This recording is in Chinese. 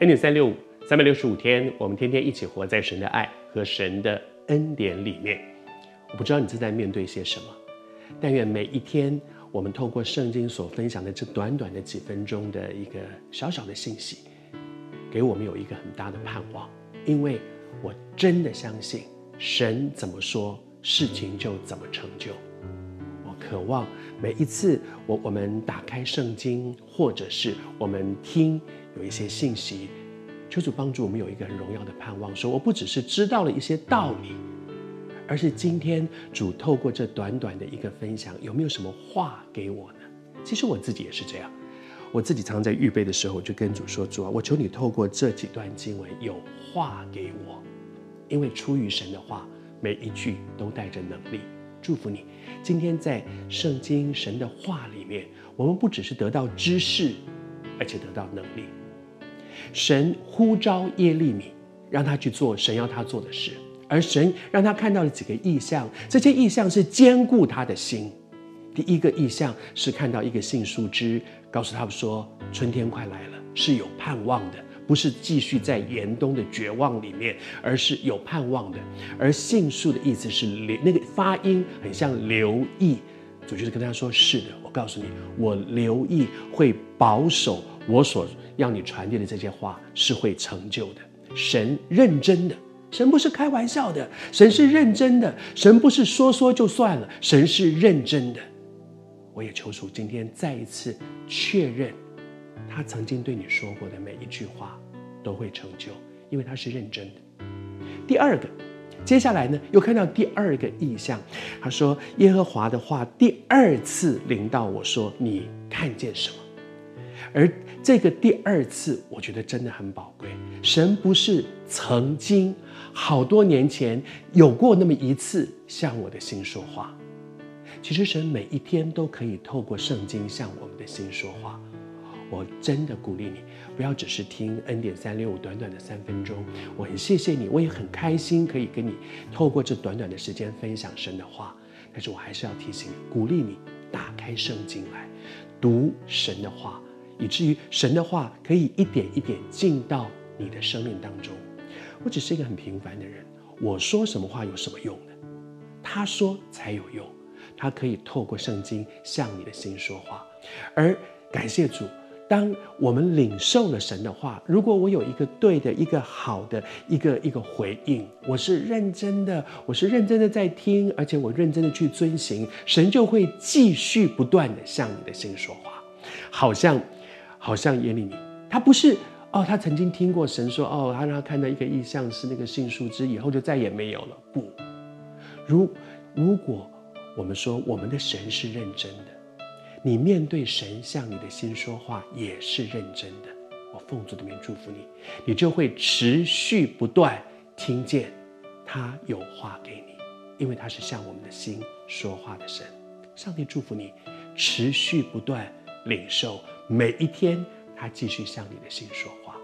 恩典三六五，三百六十五天，我们天天一起活在神的爱和神的恩典里面。我不知道你正在面对些什么，但愿每一天，我们透过圣经所分享的这短短的几分钟的一个小小的信息，给我们有一个很大的盼望。因为我真的相信，神怎么说，事情就怎么成就。渴望每一次我我们打开圣经，或者是我们听。有一些信息，求主帮助我们有一个很荣耀的盼望。说，我不只是知道了一些道理，而是今天主透过这短短的一个分享，有没有什么话给我呢？其实我自己也是这样，我自己常常在预备的时候，我就跟主说：“主啊，我求你透过这几段经文有话给我，因为出于神的话，每一句都带着能力。祝福你，今天在圣经神的话里面，我们不只是得到知识，而且得到能力。”神呼召耶利米，让他去做神要他做的事，而神让他看到了几个意象，这些意象是坚固他的心。第一个意象是看到一个杏树枝，告诉他们说春天快来了，是有盼望的，不是继续在严冬的绝望里面，而是有盼望的。而杏树的意思是留，那个发音很像留意，主就是跟他说：是的，我告诉你，我留意会保守我所。要你传递的这些话是会成就的。神认真的，神不是开玩笑的，神是认真的，神不是说说就算了，神是认真的。我也求主今天再一次确认，他曾经对你说过的每一句话都会成就，因为他是认真的。第二个，接下来呢，又看到第二个意象，他说耶和华的话第二次临到我说：“你看见什么？”而这个第二次，我觉得真的很宝贵。神不是曾经好多年前有过那么一次向我的心说话，其实神每一天都可以透过圣经向我们的心说话。我真的鼓励你，不要只是听恩典三六五短短的三分钟。我很谢谢你，我也很开心可以跟你透过这短短的时间分享神的话。但是我还是要提醒你，鼓励你打开圣经来读神的话。以至于神的话可以一点一点进到你的生命当中。我只是一个很平凡的人，我说什么话有什么用呢？他说才有用。他可以透过圣经向你的心说话。而感谢主，当我们领受了神的话，如果我有一个对的、一个好的、一个一个回应，我是认真的，我是认真的在听，而且我认真的去遵行，神就会继续不断的向你的心说话，好像。好像耶利米，他不是哦，他曾经听过神说哦，他让他看到一个意象是那个杏树枝，以后就再也没有了。不，如如果我们说我们的神是认真的，你面对神向你的心说话也是认真的。我奉主的名祝福你，你就会持续不断听见他有话给你，因为他是向我们的心说话的神。上帝祝福你，持续不断领受。每一天，他继续向你的心说话。